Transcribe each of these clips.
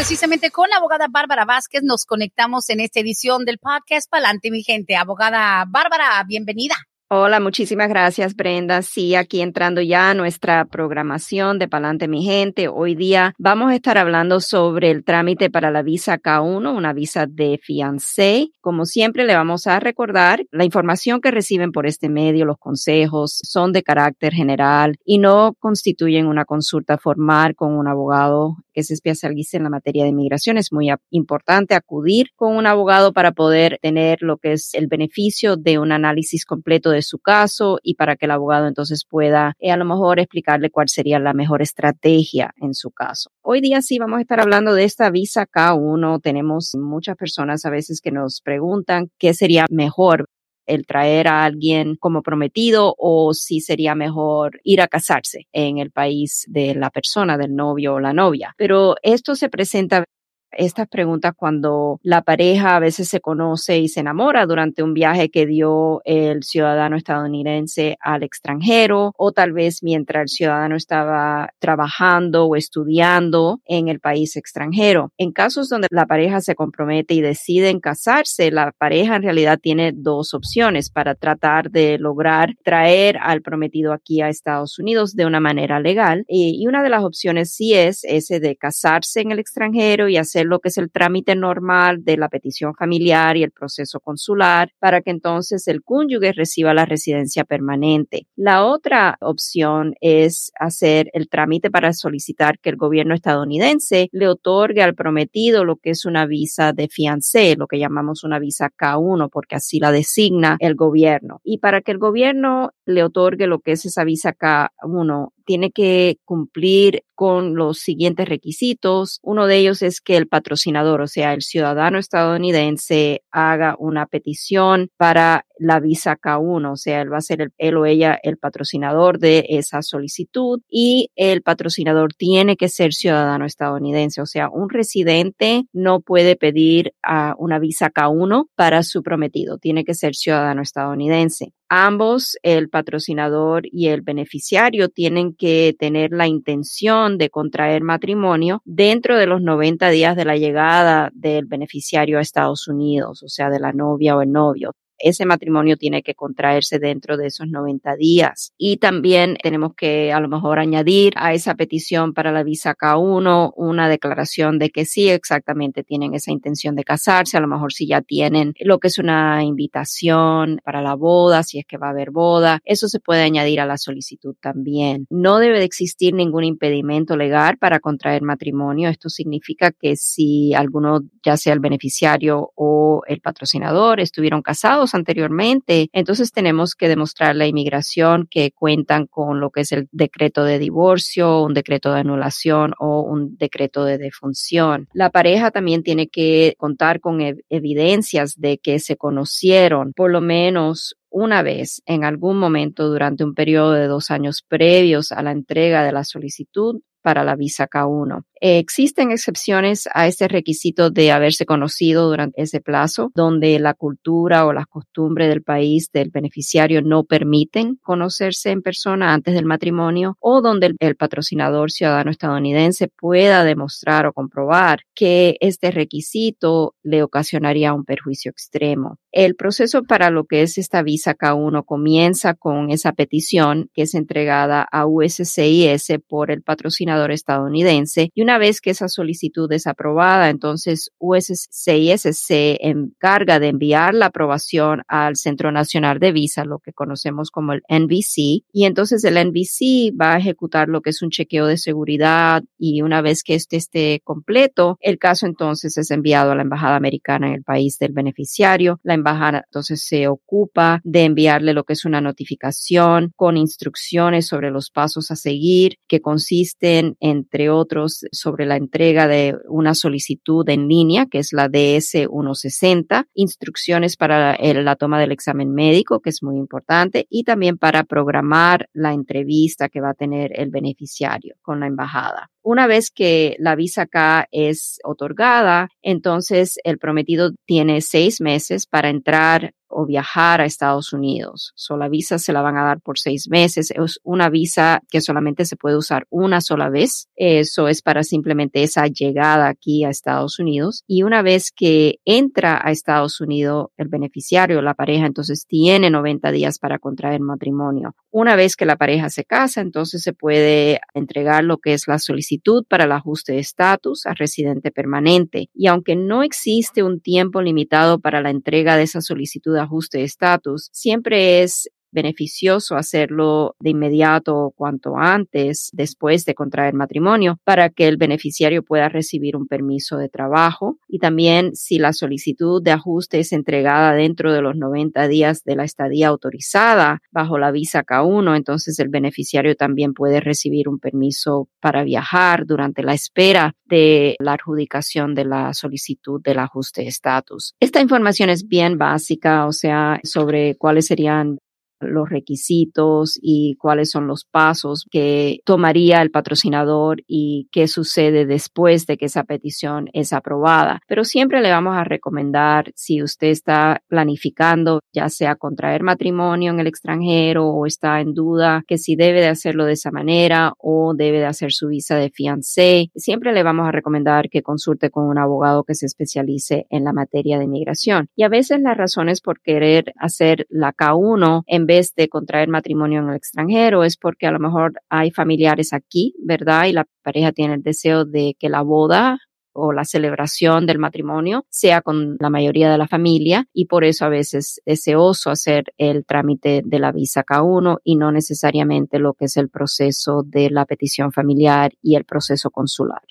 Precisamente con la abogada Bárbara Vázquez nos conectamos en esta edición del podcast Pa'lante mi gente. Abogada Bárbara, bienvenida. Hola, muchísimas gracias Brenda. Sí, aquí entrando ya a nuestra programación de Palante mi gente. Hoy día vamos a estar hablando sobre el trámite para la visa K1, una visa de fiancé. Como siempre, le vamos a recordar la información que reciben por este medio, los consejos son de carácter general y no constituyen una consulta formal con un abogado que se especialice en la materia de inmigración. Es muy importante acudir con un abogado para poder tener lo que es el beneficio de un análisis completo de su caso y para que el abogado entonces pueda eh, a lo mejor explicarle cuál sería la mejor estrategia en su caso. Hoy día sí vamos a estar hablando de esta visa K1. Tenemos muchas personas a veces que nos preguntan qué sería mejor el traer a alguien como prometido o si sería mejor ir a casarse en el país de la persona, del novio o la novia. Pero esto se presenta estas preguntas cuando la pareja a veces se conoce y se enamora durante un viaje que dio el ciudadano estadounidense al extranjero o tal vez mientras el ciudadano estaba trabajando o estudiando en el país extranjero. En casos donde la pareja se compromete y deciden casarse, la pareja en realidad tiene dos opciones para tratar de lograr traer al prometido aquí a Estados Unidos de una manera legal. Y una de las opciones sí es ese de casarse en el extranjero y hacer lo que es el trámite normal de la petición familiar y el proceso consular para que entonces el cónyuge reciba la residencia permanente. La otra opción es hacer el trámite para solicitar que el gobierno estadounidense le otorgue al prometido lo que es una visa de fiancé, lo que llamamos una visa K1, porque así la designa el gobierno. Y para que el gobierno le otorgue lo que es esa visa K1, tiene que cumplir con los siguientes requisitos. Uno de ellos es que el patrocinador, o sea, el ciudadano estadounidense, haga una petición para la visa K1, o sea, él va a ser él o ella el patrocinador de esa solicitud y el patrocinador tiene que ser ciudadano estadounidense, o sea, un residente no puede pedir a una visa K1 para su prometido, tiene que ser ciudadano estadounidense. Ambos, el patrocinador y el beneficiario, tienen que tener la intención de contraer matrimonio dentro de los 90 días de la llegada del beneficiario a Estados Unidos, o sea, de la novia o el novio ese matrimonio tiene que contraerse dentro de esos 90 días. Y también tenemos que a lo mejor añadir a esa petición para la visa K1 una declaración de que sí exactamente tienen esa intención de casarse, a lo mejor si ya tienen lo que es una invitación para la boda, si es que va a haber boda, eso se puede añadir a la solicitud también. No debe de existir ningún impedimento legal para contraer matrimonio. Esto significa que si alguno, ya sea el beneficiario o el patrocinador, estuvieron casados, anteriormente. Entonces tenemos que demostrar la inmigración que cuentan con lo que es el decreto de divorcio, un decreto de anulación o un decreto de defunción. La pareja también tiene que contar con evidencias de que se conocieron por lo menos una vez en algún momento durante un periodo de dos años previos a la entrega de la solicitud para la visa K1. Existen excepciones a este requisito de haberse conocido durante ese plazo, donde la cultura o las costumbres del país del beneficiario no permiten conocerse en persona antes del matrimonio o donde el, patrocinador ciudadano estadounidense pueda demostrar o comprobar que este requisito le ocasionaría un perjuicio extremo. El proceso para lo que es esta visa K1 comienza con esa petición que es entregada a USCIS por el patrocinador estadounidense y una vez que esa solicitud es aprobada, entonces USCIS se encarga de enviar la aprobación al Centro Nacional de Visa, lo que conocemos como el NVC, y entonces el NVC va a ejecutar lo que es un chequeo de seguridad y una vez que este esté completo, el caso entonces es enviado a la Embajada Americana en el país del beneficiario. La embajada entonces se ocupa de enviarle lo que es una notificación con instrucciones sobre los pasos a seguir que consisten, entre otros, sobre la entrega de una solicitud en línea, que es la DS-160, instrucciones para la toma del examen médico, que es muy importante, y también para programar la entrevista que va a tener el beneficiario con la embajada. Una vez que la visa acá es otorgada, entonces el prometido tiene seis meses para entrar o viajar a Estados Unidos. So, la visa se la van a dar por seis meses. Es una visa que solamente se puede usar una sola vez. Eso es para simplemente esa llegada aquí a Estados Unidos. Y una vez que entra a Estados Unidos el beneficiario, la pareja, entonces tiene 90 días para contraer matrimonio. Una vez que la pareja se casa, entonces se puede entregar lo que es la solicitud para el ajuste de estatus a residente permanente. Y aunque no existe un tiempo limitado para la entrega de esa solicitud ajuste de estatus, siempre es beneficioso hacerlo de inmediato cuanto antes después de contraer matrimonio para que el beneficiario pueda recibir un permiso de trabajo y también si la solicitud de ajuste es entregada dentro de los 90 días de la estadía autorizada bajo la visa K1, entonces el beneficiario también puede recibir un permiso para viajar durante la espera de la adjudicación de la solicitud del ajuste de estatus. Esta información es bien básica, o sea, sobre cuáles serían los requisitos y cuáles son los pasos que tomaría el patrocinador y qué sucede después de que esa petición es aprobada. Pero siempre le vamos a recomendar si usted está planificando ya sea contraer matrimonio en el extranjero o está en duda que si debe de hacerlo de esa manera o debe de hacer su visa de fiancé, siempre le vamos a recomendar que consulte con un abogado que se especialice en la materia de migración. Y a veces las razones por querer hacer la K1 en de contraer matrimonio en el extranjero es porque a lo mejor hay familiares aquí, ¿verdad? Y la pareja tiene el deseo de que la boda o la celebración del matrimonio sea con la mayoría de la familia y por eso a veces es deseoso hacer el trámite de la visa K1 y no necesariamente lo que es el proceso de la petición familiar y el proceso consular.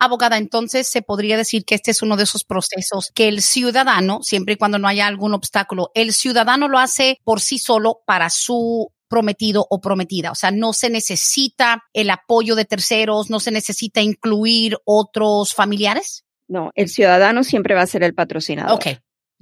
Abogada, entonces se podría decir que este es uno de esos procesos que el ciudadano, siempre y cuando no haya algún obstáculo, el ciudadano lo hace por sí solo para su prometido o prometida. O sea, no se necesita el apoyo de terceros, no se necesita incluir otros familiares. No, el ciudadano siempre va a ser el patrocinador. Ok,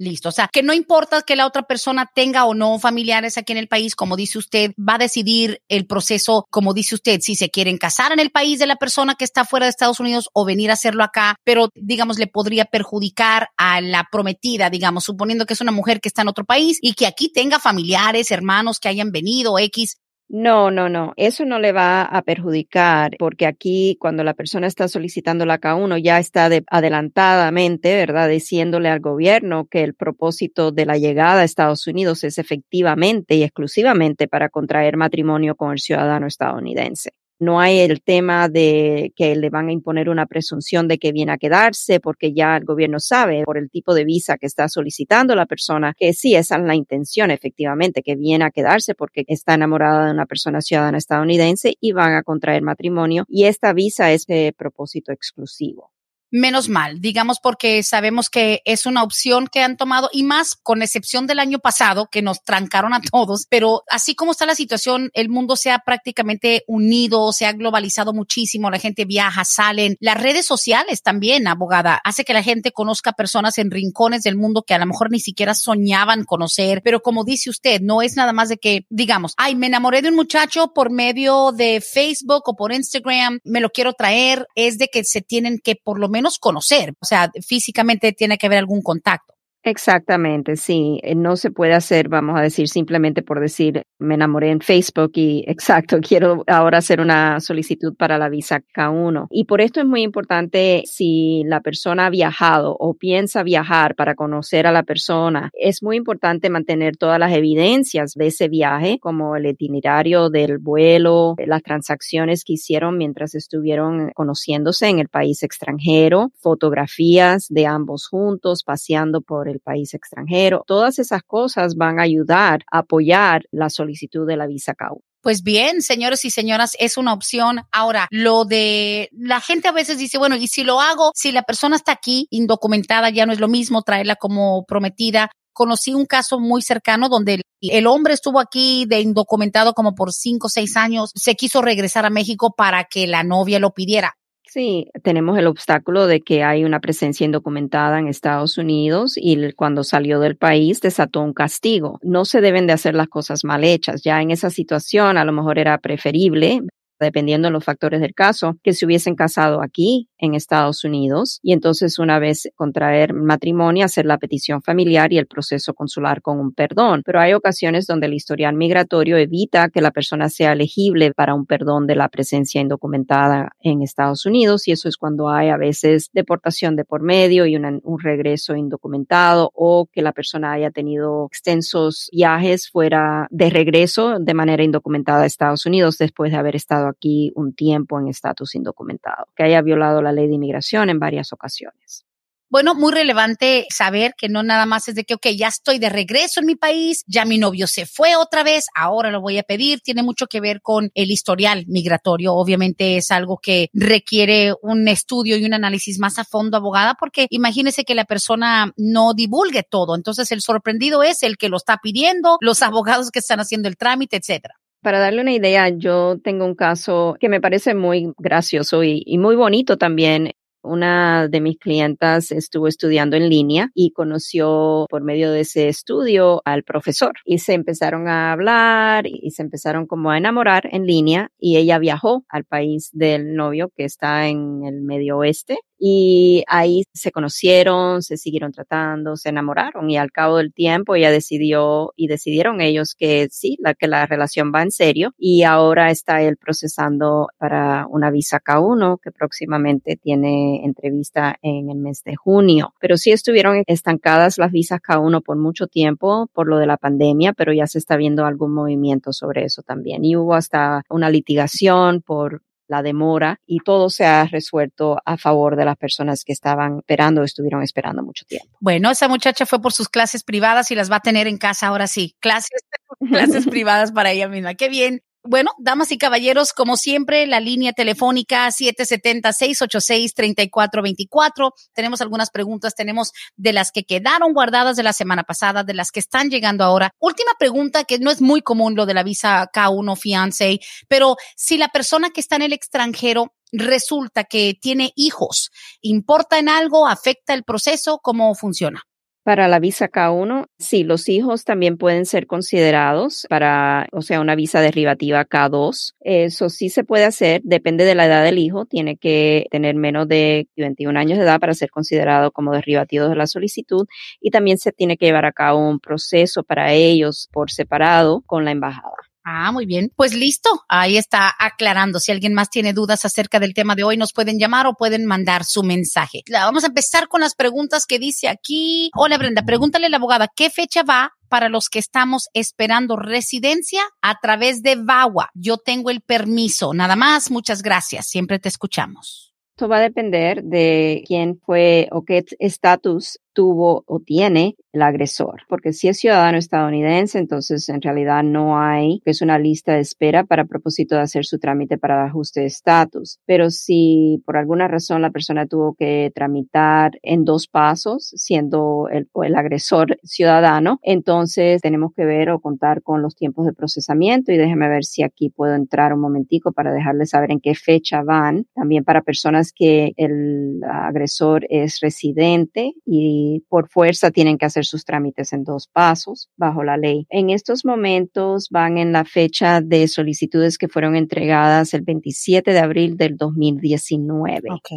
Listo. O sea, que no importa que la otra persona tenga o no familiares aquí en el país, como dice usted, va a decidir el proceso, como dice usted, si se quieren casar en el país de la persona que está fuera de Estados Unidos o venir a hacerlo acá, pero digamos le podría perjudicar a la prometida, digamos, suponiendo que es una mujer que está en otro país y que aquí tenga familiares, hermanos que hayan venido, X, no, no, no, eso no le va a perjudicar porque aquí cuando la persona está solicitando la K1 ya está adelantadamente, ¿verdad? Diciéndole al gobierno que el propósito de la llegada a Estados Unidos es efectivamente y exclusivamente para contraer matrimonio con el ciudadano estadounidense. No hay el tema de que le van a imponer una presunción de que viene a quedarse porque ya el gobierno sabe por el tipo de visa que está solicitando la persona que sí, esa es la intención efectivamente, que viene a quedarse porque está enamorada de una persona ciudadana estadounidense y van a contraer matrimonio y esta visa es de propósito exclusivo menos mal, digamos, porque sabemos que es una opción que han tomado y más con excepción del año pasado que nos trancaron a todos, pero así como está la situación, el mundo se ha prácticamente unido, se ha globalizado muchísimo, la gente viaja, salen, las redes sociales también, abogada, hace que la gente conozca personas en rincones del mundo que a lo mejor ni siquiera soñaban conocer, pero como dice usted, no es nada más de que, digamos, ay, me enamoré de un muchacho por medio de Facebook o por Instagram, me lo quiero traer, es de que se tienen que por lo menos menos conocer, o sea, físicamente tiene que haber algún contacto. Exactamente, sí. Eh, no se puede hacer, vamos a decir, simplemente por decir, me enamoré en Facebook y exacto, quiero ahora hacer una solicitud para la visa K1. Y por esto es muy importante si la persona ha viajado o piensa viajar para conocer a la persona, es muy importante mantener todas las evidencias de ese viaje, como el itinerario del vuelo, las transacciones que hicieron mientras estuvieron conociéndose en el país extranjero, fotografías de ambos juntos, paseando por el país extranjero. Todas esas cosas van a ayudar a apoyar la solicitud de la visa CAU. Pues bien, señores y señoras, es una opción. Ahora, lo de la gente a veces dice, bueno, y si lo hago, si la persona está aquí indocumentada, ya no es lo mismo traerla como prometida. Conocí un caso muy cercano donde el hombre estuvo aquí de indocumentado como por cinco o seis años, se quiso regresar a México para que la novia lo pidiera Sí, tenemos el obstáculo de que hay una presencia indocumentada en Estados Unidos y cuando salió del país desató un castigo. No se deben de hacer las cosas mal hechas. Ya en esa situación a lo mejor era preferible dependiendo de los factores del caso, que se hubiesen casado aquí en Estados Unidos y entonces una vez contraer matrimonio, hacer la petición familiar y el proceso consular con un perdón. Pero hay ocasiones donde el historial migratorio evita que la persona sea elegible para un perdón de la presencia indocumentada en Estados Unidos y eso es cuando hay a veces deportación de por medio y un regreso indocumentado o que la persona haya tenido extensos viajes fuera de regreso de manera indocumentada a Estados Unidos después de haber estado aquí un tiempo en estatus indocumentado, que haya violado la ley de inmigración en varias ocasiones. Bueno, muy relevante saber que no nada más es de que, ok, ya estoy de regreso en mi país, ya mi novio se fue otra vez, ahora lo voy a pedir. Tiene mucho que ver con el historial migratorio. Obviamente es algo que requiere un estudio y un análisis más a fondo, abogada, porque imagínese que la persona no divulgue todo. Entonces el sorprendido es el que lo está pidiendo, los abogados que están haciendo el trámite, etcétera. Para darle una idea, yo tengo un caso que me parece muy gracioso y, muy bonito también. Una de mis clientas estuvo estudiando en línea y conoció por medio de ese estudio al profesor y se empezaron a hablar y se empezaron como a enamorar en línea y ella viajó al país del novio que está en el medio oeste y ahí se conocieron, se siguieron tratando, se enamoraron y al cabo del tiempo ella decidió y decidieron ellos que sí, la, que la relación va en serio y ahora está él procesando para una visa K1 que próximamente tiene entrevista en el mes de junio. Pero sí estuvieron estancadas las visas K1 por mucho tiempo por lo de la pandemia, pero ya se está viendo algún movimiento sobre eso también. Y hubo hasta una litigación por la demora y todo se ha resuelto a favor de las personas que estaban esperando o estuvieron esperando mucho tiempo. Bueno, esa muchacha fue por sus clases privadas y las va a tener en casa ahora sí. Clases, clases privadas para ella misma. Qué bien. Bueno, damas y caballeros, como siempre, la línea telefónica 770-686-3424. Tenemos algunas preguntas, tenemos de las que quedaron guardadas de la semana pasada, de las que están llegando ahora. Última pregunta, que no es muy común lo de la visa K1 fiancé, pero si la persona que está en el extranjero resulta que tiene hijos, ¿importa en algo? ¿Afecta el proceso? ¿Cómo funciona? Para la visa K1, sí, los hijos también pueden ser considerados para, o sea, una visa derivativa K2. Eso sí se puede hacer, depende de la edad del hijo, tiene que tener menos de 21 años de edad para ser considerado como derivativo de la solicitud y también se tiene que llevar a cabo un proceso para ellos por separado con la embajada. Ah, muy bien. Pues listo, ahí está aclarando. Si alguien más tiene dudas acerca del tema de hoy, nos pueden llamar o pueden mandar su mensaje. Vamos a empezar con las preguntas que dice aquí. Hola Brenda, pregúntale a la abogada, ¿qué fecha va para los que estamos esperando residencia a través de VAWA? Yo tengo el permiso. Nada más, muchas gracias. Siempre te escuchamos. Esto va a depender de quién fue o qué estatus tuvo o tiene el agresor, porque si es ciudadano estadounidense, entonces en realidad no hay, es una lista de espera para propósito de hacer su trámite para ajuste de estatus. Pero si por alguna razón la persona tuvo que tramitar en dos pasos, siendo el, el agresor ciudadano, entonces tenemos que ver o contar con los tiempos de procesamiento y déjeme ver si aquí puedo entrar un momentico para dejarles saber en qué fecha van. También para personas que el agresor es residente y por fuerza tienen que hacer sus trámites en dos pasos bajo la ley. En estos momentos van en la fecha de solicitudes que fueron entregadas el 27 de abril del 2019. Ok.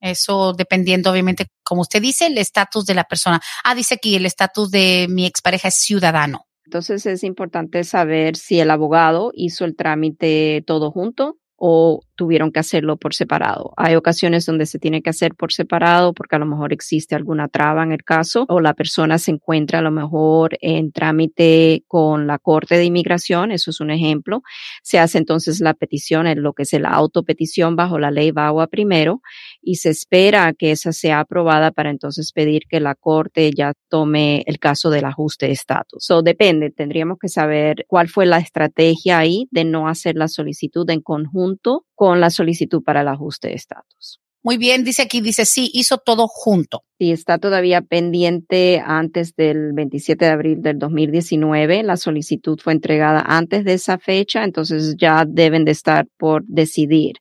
Eso dependiendo, obviamente, como usted dice, el estatus de la persona. Ah, dice aquí, el estatus de mi expareja es ciudadano. Entonces es importante saber si el abogado hizo el trámite todo junto o tuvieron que hacerlo por separado. Hay ocasiones donde se tiene que hacer por separado porque a lo mejor existe alguna traba en el caso o la persona se encuentra a lo mejor en trámite con la Corte de Inmigración, eso es un ejemplo. Se hace entonces la petición, en lo que es la autopetición bajo la ley VAWA primero y se espera que esa sea aprobada para entonces pedir que la Corte ya tome el caso del ajuste de estatus. So, depende, tendríamos que saber cuál fue la estrategia ahí de no hacer la solicitud en conjunto con la solicitud para el ajuste de estatus. Muy bien, dice aquí, dice sí, hizo todo junto. Sí, está todavía pendiente antes del 27 de abril del 2019. La solicitud fue entregada antes de esa fecha, entonces ya deben de estar por decidir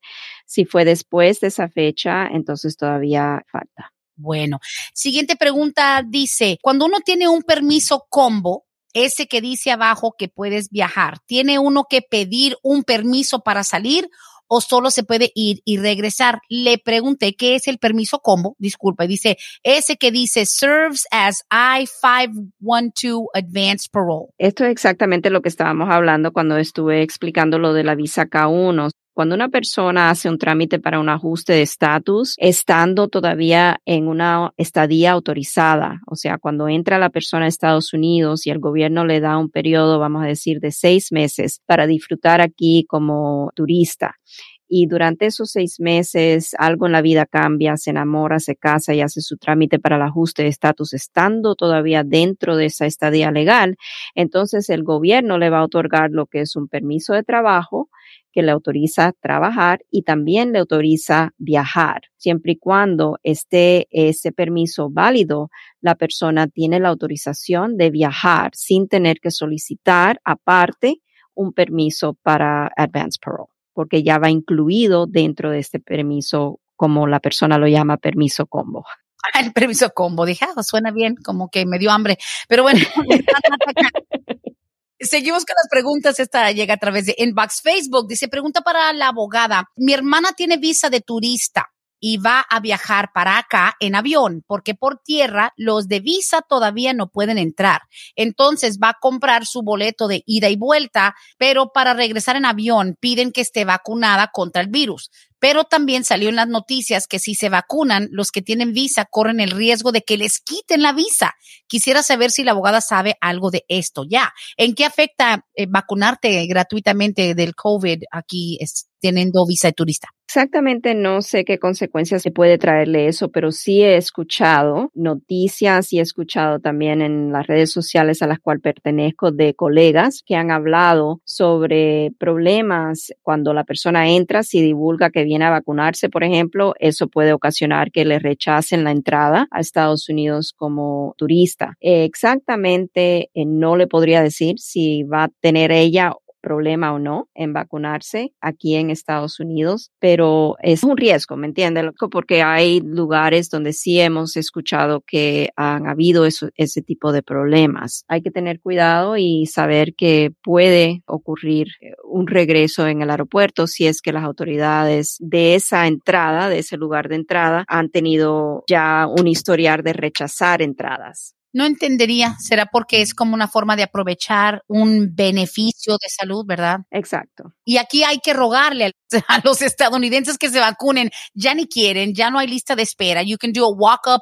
Si fue después de esa fecha, entonces todavía falta. Bueno, siguiente pregunta dice, cuando uno tiene un permiso combo, ese que dice abajo que puedes viajar, ¿tiene uno que pedir un permiso para salir o solo se puede ir y regresar? Le pregunté qué es el permiso combo, disculpa, dice ese que dice serves as I-512 Advanced Parole. Esto es exactamente lo que estábamos hablando cuando estuve explicando lo de la visa K1. Cuando una persona hace un trámite para un ajuste de estatus, estando todavía en una estadía autorizada, o sea, cuando entra la persona a Estados Unidos y el gobierno le da un periodo, vamos a decir, de seis meses para disfrutar aquí como turista. Y durante esos seis meses algo en la vida cambia, se enamora, se casa y hace su trámite para el ajuste de estatus estando todavía dentro de esa estadía legal, entonces el gobierno le va a otorgar lo que es un permiso de trabajo que le autoriza trabajar y también le autoriza viajar. Siempre y cuando esté ese permiso válido, la persona tiene la autorización de viajar sin tener que solicitar aparte un permiso para advance parole, porque ya va incluido dentro de este permiso, como la persona lo llama, permiso combo. El permiso combo, dije, ah, suena bien, como que me dio hambre, pero bueno. Seguimos con las preguntas. Esta llega a través de Inbox Facebook. Dice, pregunta para la abogada. Mi hermana tiene visa de turista y va a viajar para acá en avión, porque por tierra los de visa todavía no pueden entrar. Entonces va a comprar su boleto de ida y vuelta, pero para regresar en avión piden que esté vacunada contra el virus. Pero también salió en las noticias que si se vacunan, los que tienen visa corren el riesgo de que les quiten la visa. Quisiera saber si la abogada sabe algo de esto ya. ¿En qué afecta eh, vacunarte gratuitamente del COVID aquí teniendo visa de turista? Exactamente, no sé qué consecuencias se puede traerle eso, pero sí he escuchado noticias y he escuchado también en las redes sociales a las cuales pertenezco de colegas que han hablado sobre problemas cuando la persona entra, si divulga que viene a vacunarse, por ejemplo, eso puede ocasionar que le rechacen la entrada a Estados Unidos como turista. exactamente, eh, no le podría decir si va a tener ella problema o no en vacunarse aquí en Estados Unidos, pero es un riesgo, ¿me entiendes? Porque hay lugares donde sí hemos escuchado que han habido ese tipo de problemas. Hay que tener cuidado y saber que puede ocurrir eh, un regreso en el aeropuerto si es que las autoridades de esa entrada, de ese lugar de entrada, han tenido ya un historial de rechazar entradas no entendería, será porque es como una forma de aprovechar un beneficio de salud, ¿verdad? Exacto. Y aquí hay que rogarle a los estadounidenses que se vacunen, ya ni quieren, ya no hay lista de espera, you can do a walk-up,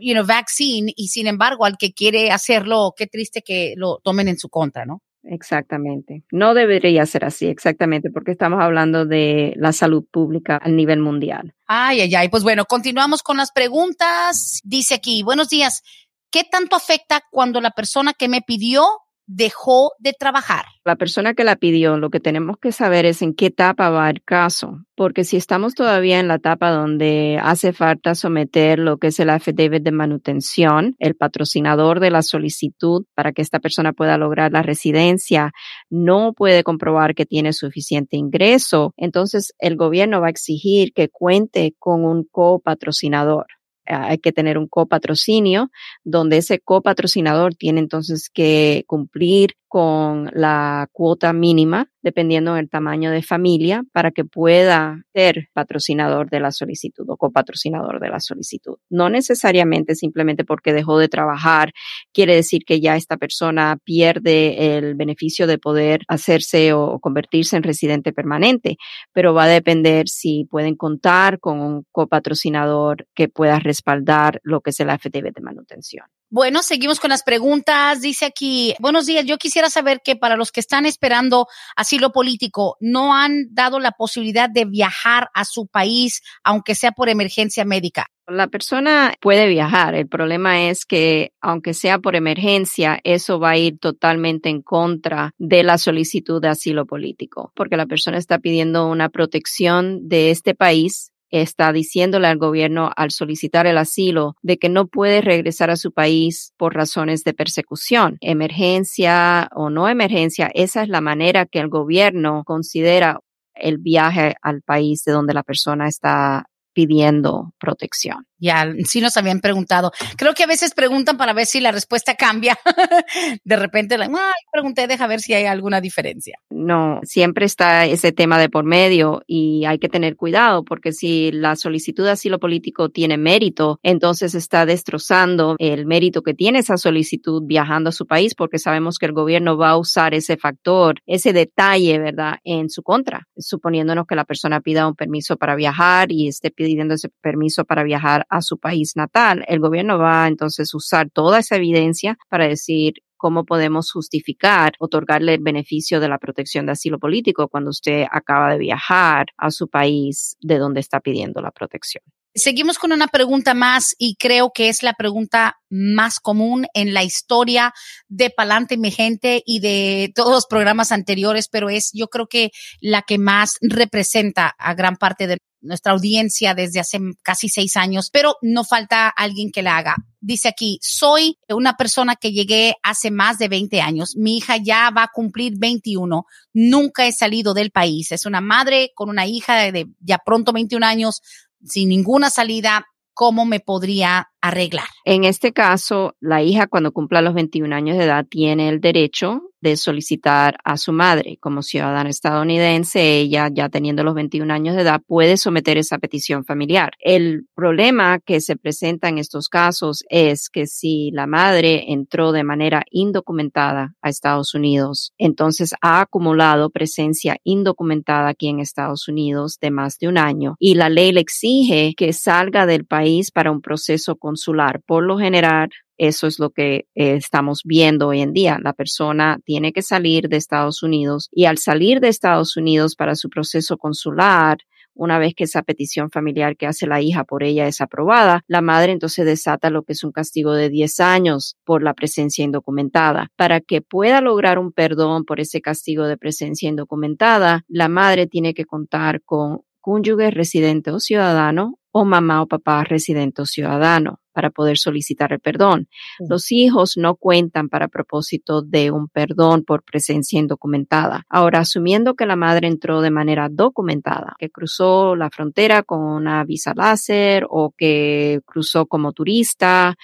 you know, vaccine, y sin embargo, al que quiere hacerlo, qué triste que lo tomen en su contra, ¿no? Exactamente. No debería ser así, exactamente, porque estamos hablando de la salud pública a nivel mundial. Ay, ay, ay. Pues bueno, continuamos con las preguntas. Dice aquí, buenos días. ¿Qué tanto afecta cuando la persona que me pidió dejó de trabajar? La persona que la pidió, lo que tenemos que saber es en qué etapa va el caso, porque si estamos todavía en la etapa donde hace falta someter lo que es el affidavit de manutención, el patrocinador de la solicitud para que esta persona pueda lograr la residencia, no puede comprobar que tiene suficiente ingreso, entonces el gobierno va a exigir que cuente con un copatrocinador hay que tener un copatrocinio, donde ese copatrocinador tiene entonces que cumplir con la cuota mínima, dependiendo del tamaño de familia, para que pueda ser patrocinador de la solicitud o copatrocinador de la solicitud. No necesariamente simplemente porque dejó de trabajar quiere decir que ya esta persona pierde el beneficio de poder hacerse o convertirse en residente permanente, pero va a depender si pueden contar con un copatrocinador que pueda respaldar lo que es el FTV de manutención. Bueno, seguimos con las preguntas. Dice aquí, buenos días, yo quisiera saber que para los que están esperando asilo político, no han dado la posibilidad de viajar a su país, aunque sea por emergencia médica. La persona puede viajar. El problema es que, aunque sea por emergencia, eso va a ir totalmente en contra de la solicitud de asilo político, porque la persona está pidiendo una protección de este país está diciéndole al gobierno al solicitar el asilo de que no puede regresar a su país por razones de persecución, emergencia o no emergencia. Esa es la manera que el gobierno considera el viaje al país de donde la persona está pidiendo protección. Ya, sí nos habían preguntado. Creo que a veces preguntan para ver si la respuesta cambia. de repente, la, pregunté, deja ver si hay alguna diferencia. No, siempre está ese tema de por medio y hay que tener cuidado porque si la solicitud de asilo político tiene mérito, entonces está destrozando el mérito que tiene esa solicitud viajando a su país porque sabemos que el gobierno va a usar ese factor, ese detalle, ¿verdad?, en su contra, suponiéndonos que la persona pida un permiso para viajar y esté pidiendo ese permiso para viajar a su país natal. El gobierno va entonces a usar toda esa evidencia para decir cómo podemos justificar otorgarle el beneficio de la protección de asilo político cuando usted acaba de viajar a su país de donde está pidiendo la protección. Seguimos con una pregunta más y creo que es la pregunta más común en la historia de Palante Mi Gente y de todos los programas anteriores, pero es yo creo que la que más representa a gran parte de nuestra audiencia desde hace casi seis años, pero no falta alguien que la haga. Dice aquí, soy una persona que llegué hace más de 20 años. Mi hija ya va a cumplir 21. Nunca he salido del país. Es una madre con una hija de ya pronto 21 años sin ninguna salida, ¿cómo me podría arreglar? En este caso, la hija cuando cumpla los 21 años de edad tiene el derecho de solicitar a su madre como ciudadana estadounidense, ella ya teniendo los 21 años de edad puede someter esa petición familiar. El problema que se presenta en estos casos es que si la madre entró de manera indocumentada a Estados Unidos, entonces ha acumulado presencia indocumentada aquí en Estados Unidos de más de un año y la ley le exige que salga del país para un proceso consular. Por lo general, eso es lo que eh, estamos viendo hoy en día. La persona tiene que salir de Estados Unidos y al salir de Estados Unidos para su proceso consular, una vez que esa petición familiar que hace la hija por ella es aprobada, la madre entonces desata lo que es un castigo de 10 años por la presencia indocumentada. Para que pueda lograr un perdón por ese castigo de presencia indocumentada, la madre tiene que contar con cónyuge residente o ciudadano o mamá o papá residente o ciudadano para poder solicitar el perdón. Los hijos no cuentan para propósito de un perdón por presencia indocumentada. Ahora, asumiendo que la madre entró de manera documentada, que cruzó la frontera con una visa láser o que cruzó como turista,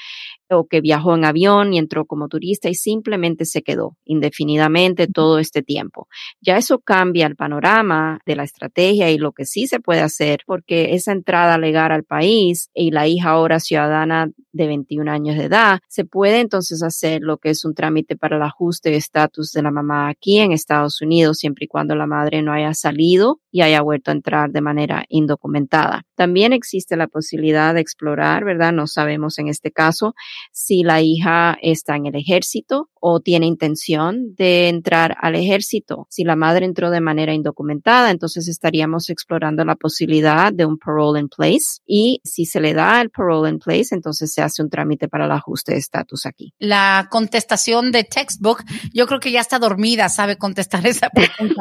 o que viajó en avión y entró como turista y simplemente se quedó indefinidamente todo este tiempo. Ya eso cambia el panorama de la estrategia y lo que sí se puede hacer porque esa entrada legal al país y la hija ahora ciudadana de 21 años de edad, se puede entonces hacer lo que es un trámite para el ajuste de estatus de la mamá aquí en Estados Unidos siempre y cuando la madre no haya salido y haya vuelto a entrar de manera indocumentada. También existe la posibilidad de explorar, ¿verdad? No sabemos en este caso si la hija está en el ejército o tiene intención de entrar al ejército. Si la madre entró de manera indocumentada, entonces estaríamos explorando la posibilidad de un parole in place y si se le da el parole in place, entonces se hace un trámite para el ajuste de estatus aquí. La contestación de textbook, yo creo que ya está dormida, sabe contestar esa pregunta.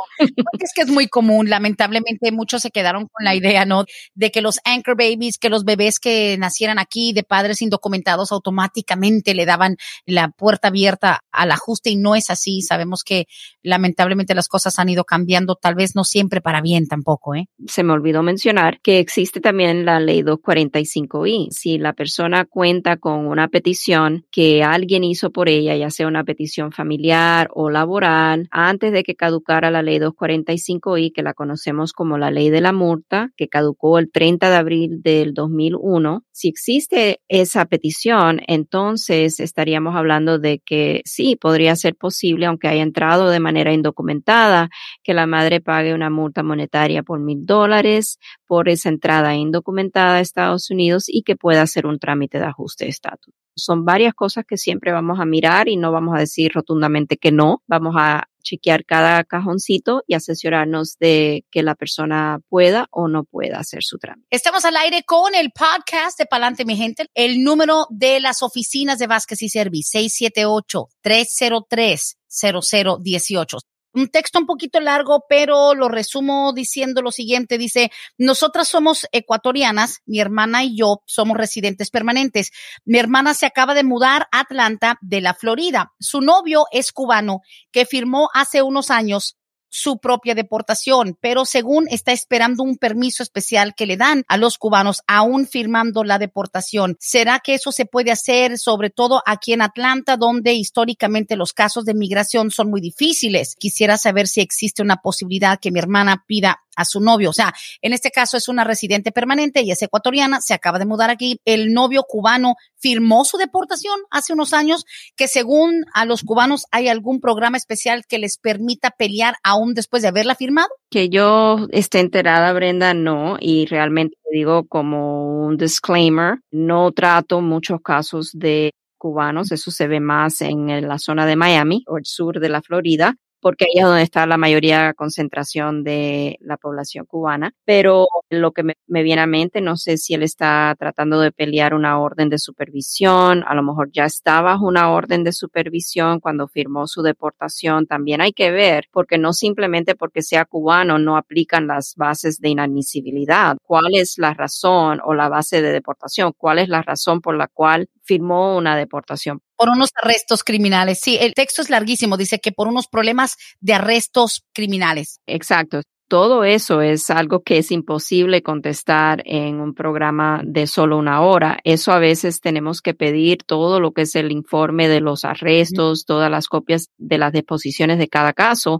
Es que es muy común, lamentablemente muchos se quedaron con la idea, ¿no? De que los anchor babies, que los bebés que nacieran aquí de padres indocumentados automáticamente le daban la puerta abierta al ajuste y no es así. Sabemos que lamentablemente las cosas han ido cambiando, tal vez no siempre para bien tampoco, ¿eh? Se me olvidó mencionar que existe también la ley 245i. Si la persona cuenta con una petición que alguien hizo por ella, ya sea una petición familiar o laboral, antes de que caducara la ley 245i, que la conocemos como la ley de la multa, que caducó el 30 de abril del 2001, si existe esa petición, entonces estaríamos hablando de que sí, podría ser posible, aunque haya entrado de manera indocumentada, que la madre pague una multa monetaria por mil dólares por esa entrada indocumentada a Estados Unidos y que pueda hacer un trámite de ajuste de estatus. Son varias cosas que siempre vamos a mirar y no vamos a decir rotundamente que no. Vamos a chequear cada cajoncito y asesorarnos de que la persona pueda o no pueda hacer su trámite. Estamos al aire con el podcast de Palante, mi gente. El número de las oficinas de Vázquez y Servi, 678-303-0018 un texto un poquito largo, pero lo resumo diciendo lo siguiente. Dice, nosotras somos ecuatorianas, mi hermana y yo somos residentes permanentes. Mi hermana se acaba de mudar a Atlanta de la Florida. Su novio es cubano que firmó hace unos años su propia deportación, pero según está esperando un permiso especial que le dan a los cubanos aún firmando la deportación. ¿Será que eso se puede hacer sobre todo aquí en Atlanta, donde históricamente los casos de migración son muy difíciles? Quisiera saber si existe una posibilidad que mi hermana pida a su novio. O sea, en este caso es una residente permanente y es ecuatoriana, se acaba de mudar aquí. El novio cubano firmó su deportación hace unos años, que según a los cubanos hay algún programa especial que les permita pelear aún después de haberla firmado. Que yo esté enterada, Brenda, no, y realmente digo como un disclaimer, no trato muchos casos de cubanos, eso se ve más en la zona de Miami o el sur de la Florida, porque ahí es donde está la mayoría concentración de la población cubana. Pero lo que me, viene a mente, no sé si él está tratando de pelear una orden de supervisión, a lo mejor ya está bajo una orden de supervisión cuando firmó su deportación. También hay que ver, porque no simplemente porque sea cubano no aplican las bases de inadmisibilidad. ¿Cuál es la razón o la base de deportación? ¿Cuál es la razón por la cual firmó una deportación? por unos arrestos criminales. Sí, el texto es larguísimo, dice que por unos problemas de arrestos criminales. Exacto. Todo eso es algo que es imposible contestar en un programa de solo una hora. Eso a veces tenemos que pedir todo lo que es el informe de los arrestos, todas las copias de las deposiciones de cada caso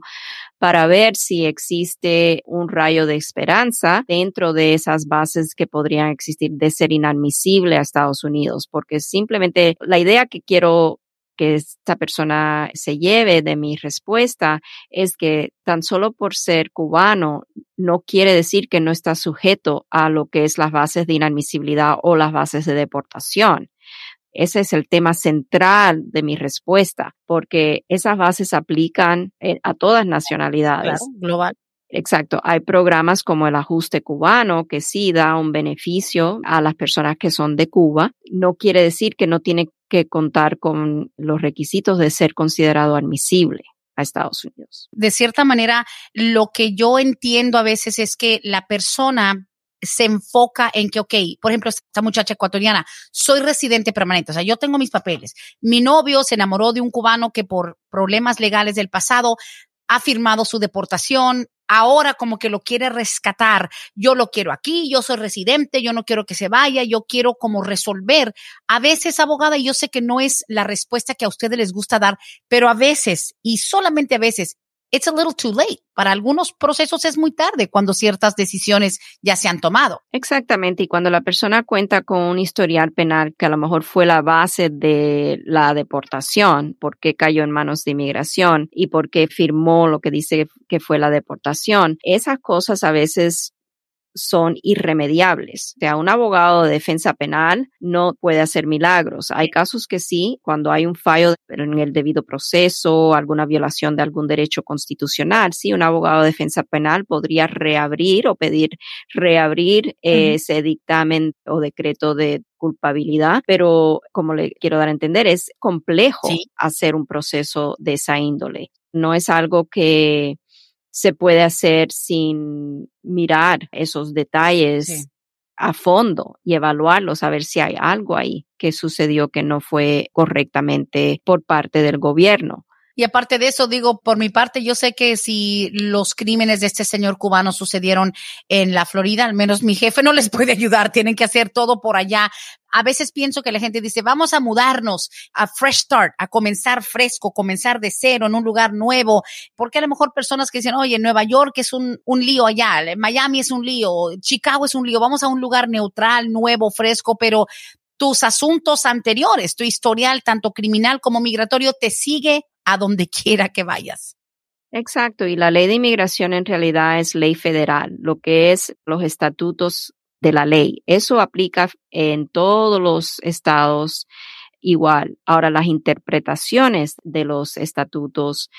para ver si existe un rayo de esperanza dentro de esas bases que podrían existir de ser inadmisible a Estados Unidos, porque simplemente la idea que quiero que esta persona se lleve de mi respuesta es que tan solo por ser cubano no quiere decir que no está sujeto a lo que es las bases de inadmisibilidad o las bases de deportación. Ese es el tema central de mi respuesta, porque esas bases aplican eh, a todas nacionalidades. global. Exacto. Hay programas como el ajuste cubano que sí da un beneficio a las personas que son de Cuba. No quiere decir que no tiene que contar con los requisitos de ser considerado admisible a Estados Unidos. De cierta manera, lo que yo entiendo a veces es que la persona se enfoca en que, ok, por ejemplo, esta muchacha ecuatoriana, soy residente permanente, o sea, yo tengo mis papeles. Mi novio se enamoró de un cubano que por problemas legales del pasado ha firmado su deportación, ahora como que lo quiere rescatar. Yo lo quiero aquí, yo soy residente, yo no quiero que se vaya, yo quiero como resolver. A veces, abogada, yo sé que no es la respuesta que a ustedes les gusta dar, pero a veces, y solamente a veces, it's a little too late. Para algunos procesos es muy tarde cuando ciertas decisiones ya se han tomado. Exactamente. Y cuando la persona cuenta con un historial penal que a lo mejor fue la base de la deportación, porque cayó en manos de inmigración y porque firmó lo que dice que fue la deportación, esas cosas a veces son irremediables. O sea, un abogado de defensa penal no puede hacer milagros. Hay casos que sí, cuando hay un fallo en el debido proceso, alguna violación de algún derecho constitucional, sí, un abogado de defensa penal podría reabrir o pedir reabrir ese dictamen o decreto de culpabilidad, pero como le quiero dar a entender, es complejo hacer un proceso de esa índole. No es algo que se puede hacer sin mirar esos detalles a fondo y evaluarlos, a ver si hay algo ahí que sucedió que no fue correctamente por parte del gobierno. Y aparte de eso, digo, por mi parte, yo sé que si los crímenes de este señor cubano sucedieron en la Florida, al menos mi jefe no les puede ayudar, tienen que hacer todo por allá. A veces pienso que la gente dice, vamos a mudarnos a fresh start, a comenzar fresco, comenzar de cero en un lugar nuevo, porque a lo mejor personas que dicen, oye, Nueva York es un, un lío allá, Miami es un lío, Chicago es un lío, vamos a un lugar neutral, nuevo, fresco, pero tus asuntos anteriores, tu historial, tanto criminal como migratorio, te sigue a donde quiera que vayas. Exacto, y la ley de inmigración en realidad es ley federal, lo que es los estatutos de la ley. Eso aplica en todos los estados igual. Ahora, las interpretaciones de los estatutos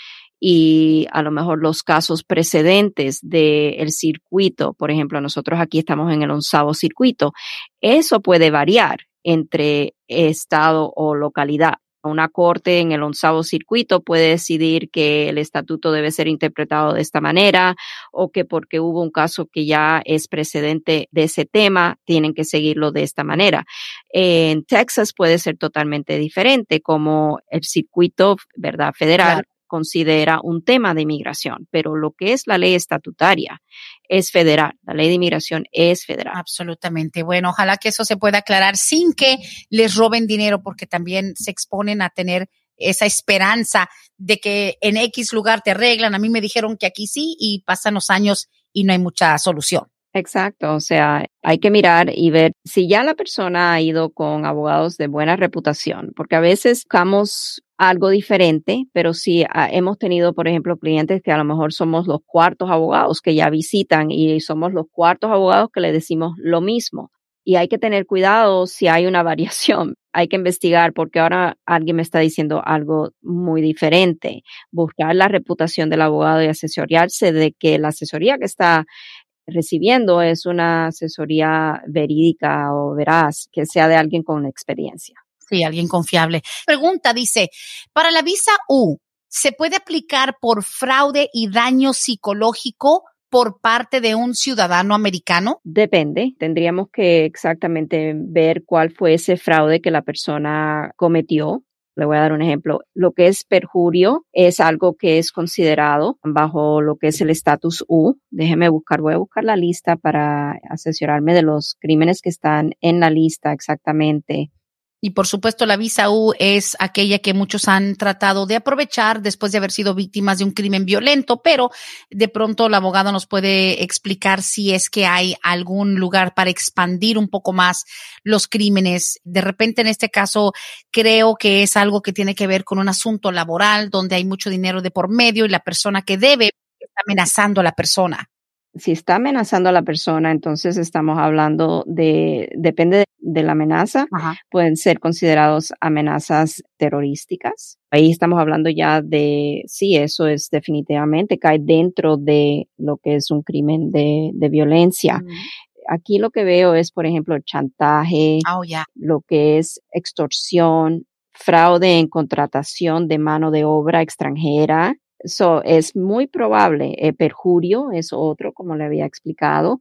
y a lo mejor los casos precedentes del circuito, por ejemplo, nosotros aquí estamos en el onzavo circuito, eso puede variar entre estado o localidad. Una corte en el onzavo circuito puede decidir que el estatuto debe ser interpretado de esta manera o que porque hubo un caso que ya es precedente de ese tema, tienen que seguirlo de esta manera. En Texas puede ser totalmente diferente, como el circuito, ¿verdad? Federal considera un tema de inmigración, pero lo que es la ley estatutaria es federal. La ley de inmigración es federal. Absolutamente. Bueno, ojalá que eso se pueda aclarar sin que les roben dinero, porque también se exponen a tener esa esperanza de que en X lugar te arreglan. A mí me dijeron que aquí sí y pasan los años y no hay mucha solución. Exacto, o sea, hay que mirar y ver si ya la persona ha ido con abogados de buena reputación, porque a veces buscamos algo diferente, pero si ah, hemos tenido, por ejemplo, clientes que a lo mejor somos los cuartos abogados que ya visitan y somos los cuartos abogados que le decimos lo mismo. Y hay que tener cuidado si hay una variación. Hay que investigar porque ahora alguien me está diciendo algo muy diferente. Buscar la reputación del abogado y asesorarse de que la asesoría que está recibiendo es una asesoría verídica o veraz, que sea de alguien con experiencia. Sí, alguien confiable. Pregunta, dice, para la visa U, ¿se puede aplicar por fraude y daño psicológico por parte de un ciudadano americano? Depende. Tendríamos que exactamente ver cuál fue ese fraude que la persona cometió le voy a dar un ejemplo. Lo que es perjurio es algo que es considerado bajo lo que es el estatus U. Déjeme buscar, voy a buscar la lista para asesorarme de los crímenes que están en la lista exactamente. Y por supuesto, la visa U es aquella que muchos han tratado de aprovechar después de haber sido víctimas de un crimen violento, pero de pronto el abogado nos puede explicar si es que hay algún lugar para expandir un poco más los crímenes. De repente, en este caso, creo que es algo que tiene que ver con un asunto laboral donde hay mucho dinero de por medio y la persona que debe está amenazando a la persona si está amenazando a la persona, entonces estamos hablando de, depende de la amenaza, pueden ser considerados amenazas terrorísticas. Ahí estamos hablando ya de, sí, eso es definitivamente, cae dentro de lo que es un crimen de, de violencia. Aquí lo que veo es, por ejemplo, chantaje, oh, lo que es extorsión, fraude en contratación de mano de obra extranjera, So, es muy probable, eh, perjurio es otro, como le había explicado.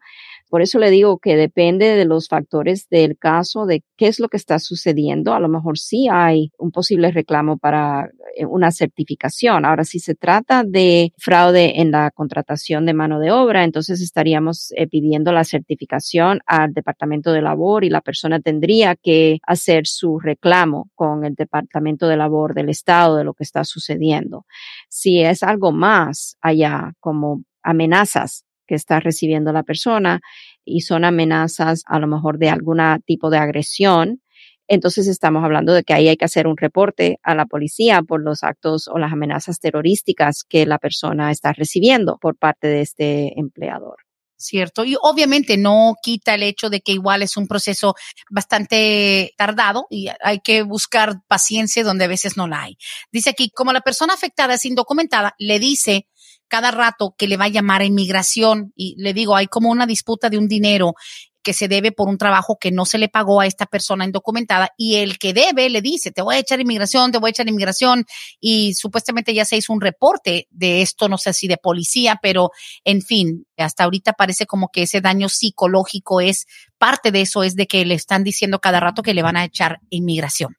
Por eso le digo que depende de los factores del caso, de qué es lo que está sucediendo. A lo mejor sí hay un posible reclamo para eh, una certificación. Ahora, si se trata de fraude en la contratación de mano de obra, entonces estaríamos eh, pidiendo la certificación al Departamento de Labor y la persona tendría que hacer su reclamo con el Departamento de Labor del Estado de lo que está sucediendo. Si es algo más allá, como amenazas que está recibiendo la persona y son amenazas a lo mejor de algún tipo de agresión, entonces estamos hablando de que ahí hay que hacer un reporte a la policía por los actos o las amenazas terrorísticas que la persona está recibiendo por parte de este empleador. ¿Cierto? Y obviamente no quita el hecho de que igual es un proceso bastante tardado y hay que buscar paciencia donde a veces no la hay. Dice aquí, como la persona afectada es indocumentada, le dice cada rato que le va a llamar a inmigración y le digo, hay como una disputa de un dinero que se debe por un trabajo que no se le pagó a esta persona indocumentada y el que debe le dice, te voy a echar inmigración, te voy a echar inmigración y supuestamente ya se hizo un reporte de esto, no sé si de policía, pero en fin, hasta ahorita parece como que ese daño psicológico es parte de eso, es de que le están diciendo cada rato que le van a echar inmigración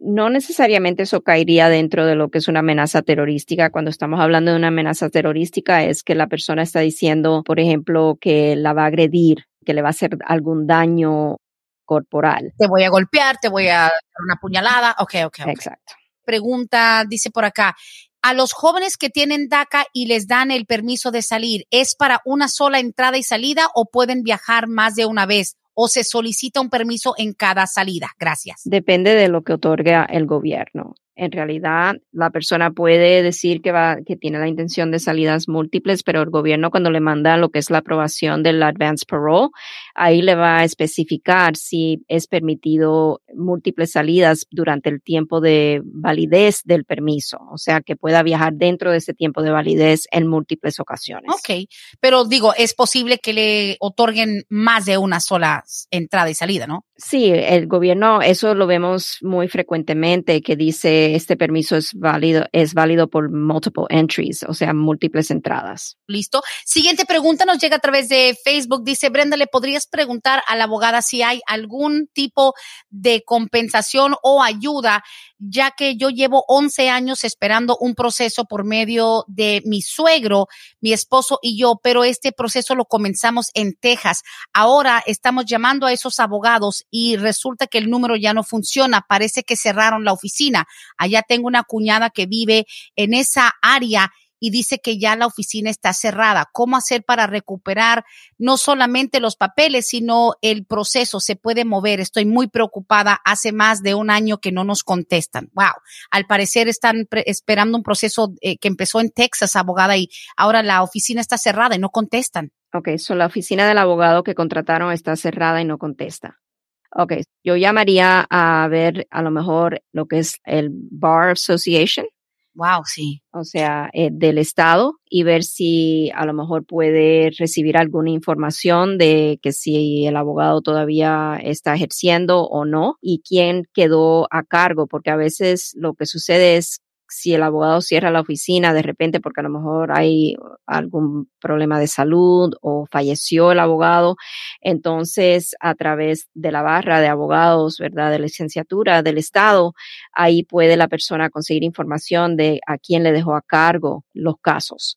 no necesariamente eso caería dentro de lo que es una amenaza terrorística. Cuando estamos hablando de una amenaza terrorística es que la persona está diciendo, por ejemplo, que la va a agredir que le va a hacer algún daño corporal. Te voy a golpear, te voy a dar una puñalada. Ok, ok. okay. Exacto. Pregunta, dice por acá, a los jóvenes que tienen DACA y les dan el permiso de salir, ¿es para una sola entrada y salida o pueden viajar más de una vez? ¿O se solicita un permiso en cada salida? Gracias. Depende de lo que otorga el gobierno en realidad la persona puede decir que va, que tiene la intención de salidas múltiples, pero el gobierno cuando le manda lo que es la aprobación del advance parole, ahí le va a especificar si es permitido múltiples salidas durante el tiempo de validez del permiso, o sea que pueda viajar dentro de ese tiempo de validez en múltiples ocasiones. Ok, pero digo, es posible que le otorguen más de una sola entrada y salida, ¿no? Sí, el gobierno, eso lo vemos muy frecuentemente, que dice este permiso es válido, es válido por multiple entries, o sea, múltiples entradas. Listo. Siguiente pregunta nos llega a través de Facebook. Dice Brenda, ¿le podrías preguntar a la abogada si hay algún tipo de compensación o ayuda, ya que yo llevo 11 años esperando un proceso por medio de mi suegro, mi esposo y yo, pero este proceso lo comenzamos en Texas. Ahora estamos llamando a esos abogados y resulta que el número ya no funciona. Parece que cerraron la oficina. Allá tengo una cuñada que vive en esa área y dice que ya la oficina está cerrada. ¿Cómo hacer para recuperar no solamente los papeles, sino el proceso? Se puede mover. Estoy muy preocupada. Hace más de un año que no nos contestan. Wow. Al parecer están esperando un proceso eh, que empezó en Texas, abogada, y ahora la oficina está cerrada y no contestan. Ok, so la oficina del abogado que contrataron está cerrada y no contesta. Ok, yo llamaría a ver a lo mejor lo que es el Bar Association. Wow, sí. O sea, eh, del Estado y ver si a lo mejor puede recibir alguna información de que si el abogado todavía está ejerciendo o no y quién quedó a cargo, porque a veces lo que sucede es si el abogado cierra la oficina de repente porque a lo mejor hay algún problema de salud o falleció el abogado, entonces a través de la barra de abogados, ¿verdad? De licenciatura del Estado, ahí puede la persona conseguir información de a quién le dejó a cargo los casos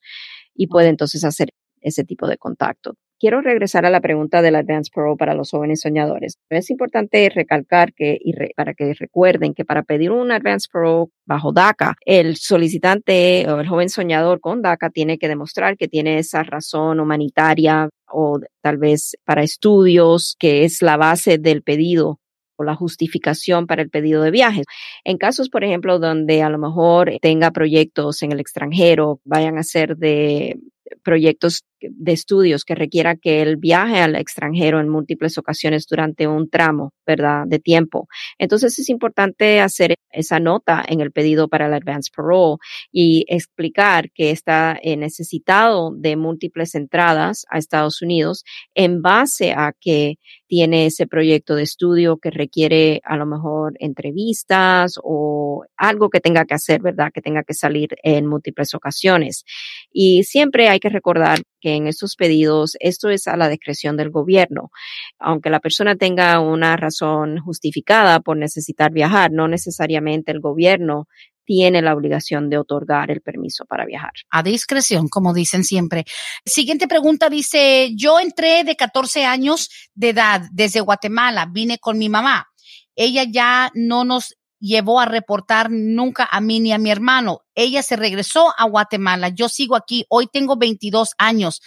y puede entonces hacer ese tipo de contacto quiero regresar a la pregunta del Advance Pro para los jóvenes soñadores. Es importante recalcar que, y para que recuerden que para pedir un Advance Pro bajo DACA, el solicitante o el joven soñador con DACA tiene que demostrar que tiene esa razón humanitaria o tal vez para estudios, que es la base del pedido o la justificación para el pedido de viajes. En casos, por ejemplo, donde a lo mejor tenga proyectos en el extranjero, vayan a ser de proyectos de estudios que requiera que él viaje al extranjero en múltiples ocasiones durante un tramo, ¿verdad?, de tiempo. Entonces es importante hacer esa nota en el pedido para el advance parole y explicar que está eh, necesitado de múltiples entradas a Estados Unidos en base a que tiene ese proyecto de estudio que requiere a lo mejor entrevistas o algo que tenga que hacer, ¿verdad? Que tenga que salir en múltiples ocasiones. Y siempre hay que recordar que en estos pedidos esto es a la discreción del gobierno. Aunque la persona tenga una razón justificada por necesitar viajar, no necesariamente el gobierno tiene la obligación de otorgar el permiso para viajar. A discreción, como dicen siempre. Siguiente pregunta dice, yo entré de 14 años de edad desde Guatemala, vine con mi mamá. Ella ya no nos llevó a reportar nunca a mí ni a mi hermano. Ella se regresó a Guatemala. Yo sigo aquí. Hoy tengo 22 años.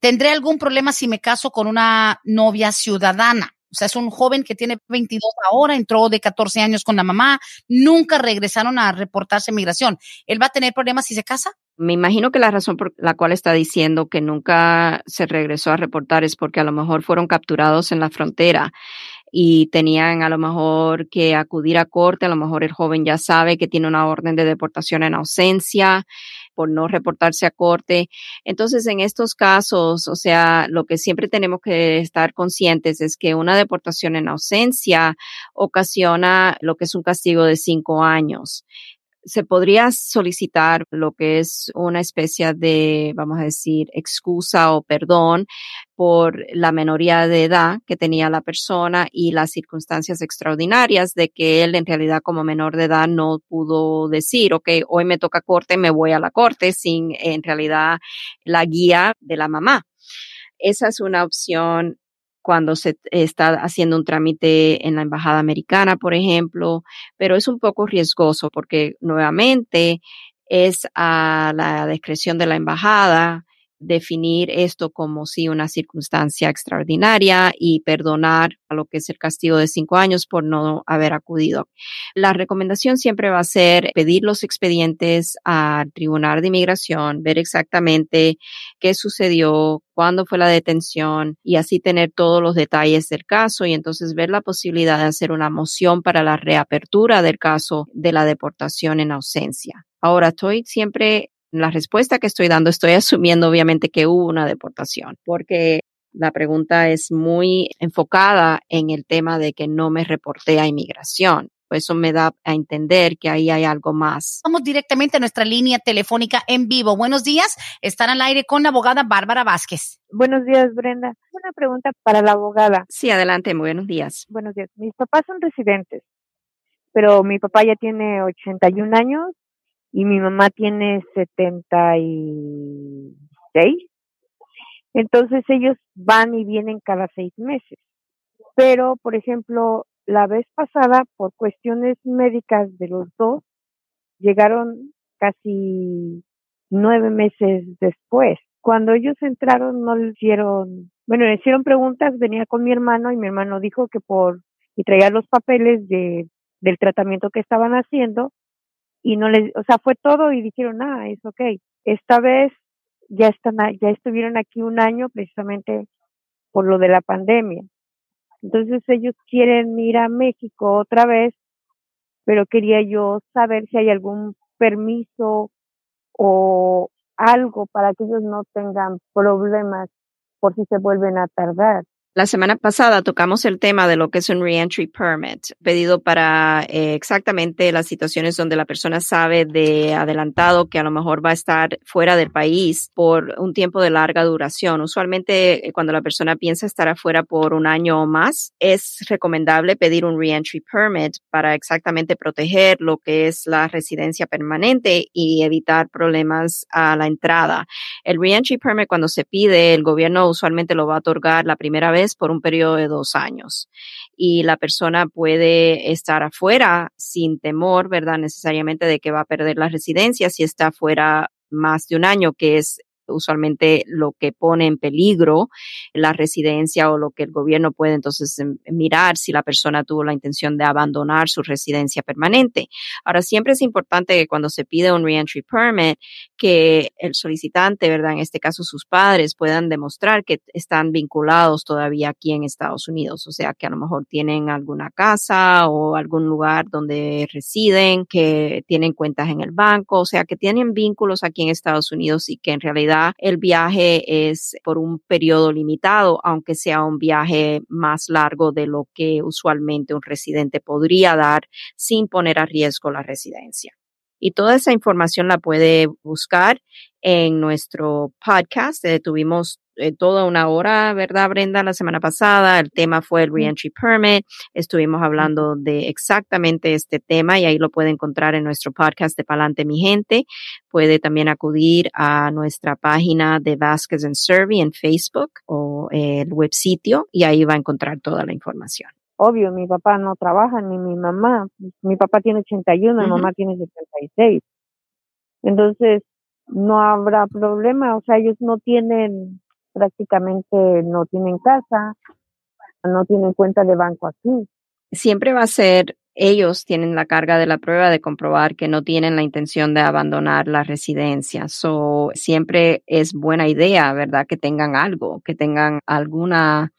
¿Tendré algún problema si me caso con una novia ciudadana? O sea, es un joven que tiene 22 ahora, entró de 14 años con la mamá, nunca regresaron a reportarse migración. ¿Él va a tener problemas si se casa? Me imagino que la razón por la cual está diciendo que nunca se regresó a reportar es porque a lo mejor fueron capturados en la frontera y tenían a lo mejor que acudir a corte, a lo mejor el joven ya sabe que tiene una orden de deportación en ausencia por no reportarse a corte. Entonces, en estos casos, o sea, lo que siempre tenemos que estar conscientes es que una deportación en ausencia ocasiona lo que es un castigo de cinco años se podría solicitar lo que es una especie de, vamos a decir, excusa o perdón por la menoría de edad que tenía la persona y las circunstancias extraordinarias de que él en realidad como menor de edad no pudo decir, ok, hoy me toca corte, me voy a la corte sin en realidad la guía de la mamá. Esa es una opción cuando se está haciendo un trámite en la embajada americana, por ejemplo, pero es un poco riesgoso porque nuevamente es a la discreción de la embajada definir esto como si una circunstancia extraordinaria y perdonar a lo que es el castigo de cinco años por no haber acudido. La recomendación siempre va a ser pedir los expedientes al Tribunal de Inmigración, ver exactamente qué sucedió, cuándo fue la detención y así tener todos los detalles del caso y entonces ver la posibilidad de hacer una moción para la reapertura del caso de la deportación en ausencia. Ahora, estoy siempre la respuesta que estoy dando, estoy asumiendo obviamente que hubo una deportación, porque la pregunta es muy enfocada en el tema de que no me reporté a inmigración. Pues eso me da a entender que ahí hay algo más. Vamos directamente a nuestra línea telefónica en vivo. Buenos días, están al aire con la abogada Bárbara Vázquez. Buenos días, Brenda. Una pregunta para la abogada. Sí, adelante, buenos días. Buenos días. Mis papás son residentes, pero mi papá ya tiene 81 años y mi mamá tiene 76. Entonces ellos van y vienen cada seis meses. Pero, por ejemplo, la vez pasada, por cuestiones médicas de los dos, llegaron casi nueve meses después. Cuando ellos entraron no le hicieron, bueno, le hicieron preguntas, venía con mi hermano y mi hermano dijo que por, y traía los papeles de, del tratamiento que estaban haciendo y no les, o sea, fue todo y dijeron, ah, es ok. Esta vez ya están, ya estuvieron aquí un año precisamente por lo de la pandemia. Entonces ellos quieren ir a México otra vez, pero quería yo saber si hay algún permiso o algo para que ellos no tengan problemas por si se vuelven a tardar. La semana pasada tocamos el tema de lo que es un reentry permit, pedido para eh, exactamente las situaciones donde la persona sabe de adelantado que a lo mejor va a estar fuera del país por un tiempo de larga duración. Usualmente eh, cuando la persona piensa estar afuera por un año o más, es recomendable pedir un reentry permit para exactamente proteger lo que es la residencia permanente y evitar problemas a la entrada. El reentry permit cuando se pide, el gobierno usualmente lo va a otorgar la primera vez por un periodo de dos años. Y la persona puede estar afuera sin temor, ¿verdad? Necesariamente de que va a perder la residencia si está afuera más de un año, que es usualmente lo que pone en peligro la residencia o lo que el gobierno puede entonces em, mirar si la persona tuvo la intención de abandonar su residencia permanente. Ahora, siempre es importante que cuando se pide un reentry permit, que el solicitante, ¿verdad? En este caso sus padres puedan demostrar que están vinculados todavía aquí en Estados Unidos, o sea, que a lo mejor tienen alguna casa o algún lugar donde residen, que tienen cuentas en el banco, o sea, que tienen vínculos aquí en Estados Unidos y que en realidad el viaje es por un periodo limitado, aunque sea un viaje más largo de lo que usualmente un residente podría dar sin poner a riesgo la residencia. Y toda esa información la puede buscar en nuestro podcast. Eh, tuvimos eh, toda una hora, ¿verdad, Brenda? La semana pasada el tema fue el Reentry Permit. Estuvimos hablando de exactamente este tema y ahí lo puede encontrar en nuestro podcast de Palante Mi Gente. Puede también acudir a nuestra página de Vasquez and Survey en Facebook o el web sitio y ahí va a encontrar toda la información. Obvio, mi papá no trabaja ni mi mamá. Mi papá tiene 81, mi mamá tiene 76. Entonces, no habrá problema, o sea, ellos no tienen prácticamente no tienen casa, no tienen cuenta de banco aquí. Siempre va a ser ellos tienen la carga de la prueba de comprobar que no tienen la intención de abandonar la residencia. So, siempre es buena idea, ¿verdad? Que tengan algo, que tengan alguna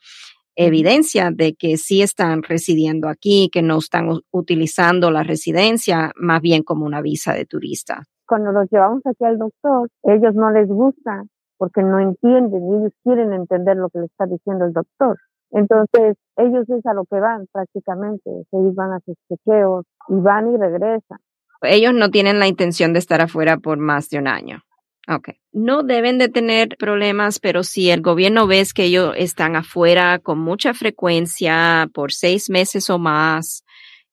evidencia de que sí están residiendo aquí, que no están utilizando la residencia más bien como una visa de turista. Cuando los llevamos aquí al doctor, ellos no les gusta porque no entienden y ellos quieren entender lo que le está diciendo el doctor. Entonces, ellos es a lo que van prácticamente, ellos van a sus chequeos y van y regresan. Ellos no tienen la intención de estar afuera por más de un año. Ok. No deben de tener problemas, pero si el gobierno ves que ellos están afuera con mucha frecuencia por seis meses o más,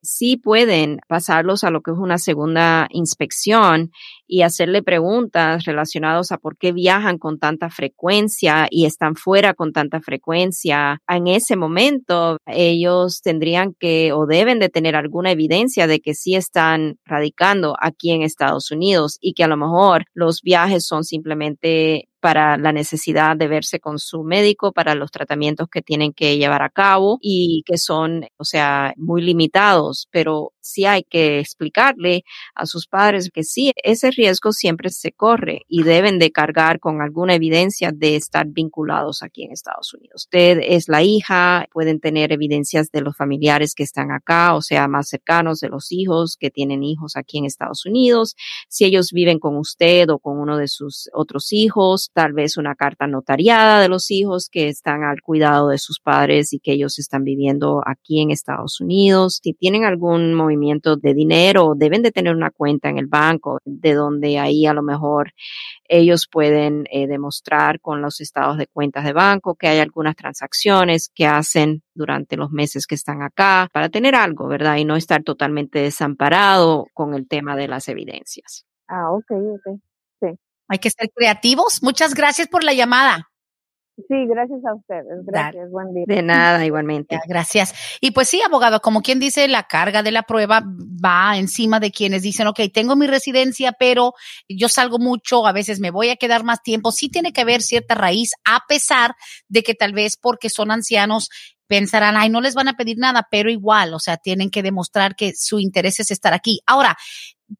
sí pueden pasarlos a lo que es una segunda inspección y hacerle preguntas relacionadas a por qué viajan con tanta frecuencia y están fuera con tanta frecuencia. En ese momento, ellos tendrían que o deben de tener alguna evidencia de que sí están radicando aquí en Estados Unidos y que a lo mejor los viajes son simplemente para la necesidad de verse con su médico, para los tratamientos que tienen que llevar a cabo y que son, o sea, muy limitados, pero sí hay que explicarle a sus padres que sí, ese riesgo siempre se corre y deben de cargar con alguna evidencia de estar vinculados aquí en Estados Unidos. Usted es la hija, pueden tener evidencias de los familiares que están acá, o sea, más cercanos de los hijos que tienen hijos aquí en Estados Unidos. Si ellos viven con usted o con uno de sus otros hijos, tal vez una carta notariada de los hijos que están al cuidado de sus padres y que ellos están viviendo aquí en Estados Unidos. Si tienen algún movimiento de dinero, deben de tener una cuenta en el banco de donde ahí a lo mejor ellos pueden eh, demostrar con los estados de cuentas de banco que hay algunas transacciones que hacen durante los meses que están acá para tener algo, ¿verdad? Y no estar totalmente desamparado con el tema de las evidencias. Ah, ok, ok. Sí. Hay que ser creativos. Muchas gracias por la llamada. Sí, gracias a ustedes. Gracias, buen día. De nada, igualmente. Gracias. Y pues sí, abogado, como quien dice, la carga de la prueba va encima de quienes dicen, ok, tengo mi residencia, pero yo salgo mucho, a veces me voy a quedar más tiempo. Sí tiene que haber cierta raíz, a pesar de que tal vez porque son ancianos pensarán, ay, no les van a pedir nada, pero igual, o sea, tienen que demostrar que su interés es estar aquí. Ahora,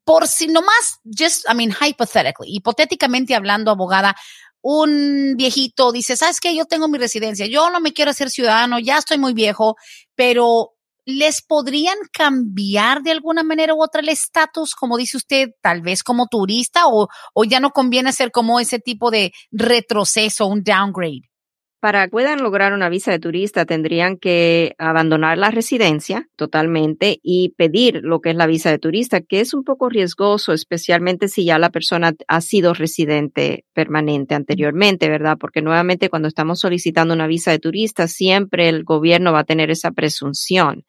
por si nomás, just, I mean, hypothetically, hipotéticamente hablando, abogada, un viejito dice, ¿sabes qué? Yo tengo mi residencia, yo no me quiero hacer ciudadano, ya estoy muy viejo, pero ¿les podrían cambiar de alguna manera u otra el estatus, como dice usted, tal vez como turista o, o ya no conviene hacer como ese tipo de retroceso, un downgrade? Para puedan lograr una visa de turista tendrían que abandonar la residencia totalmente y pedir lo que es la visa de turista, que es un poco riesgoso, especialmente si ya la persona ha sido residente permanente anteriormente, ¿verdad? Porque nuevamente cuando estamos solicitando una visa de turista, siempre el gobierno va a tener esa presunción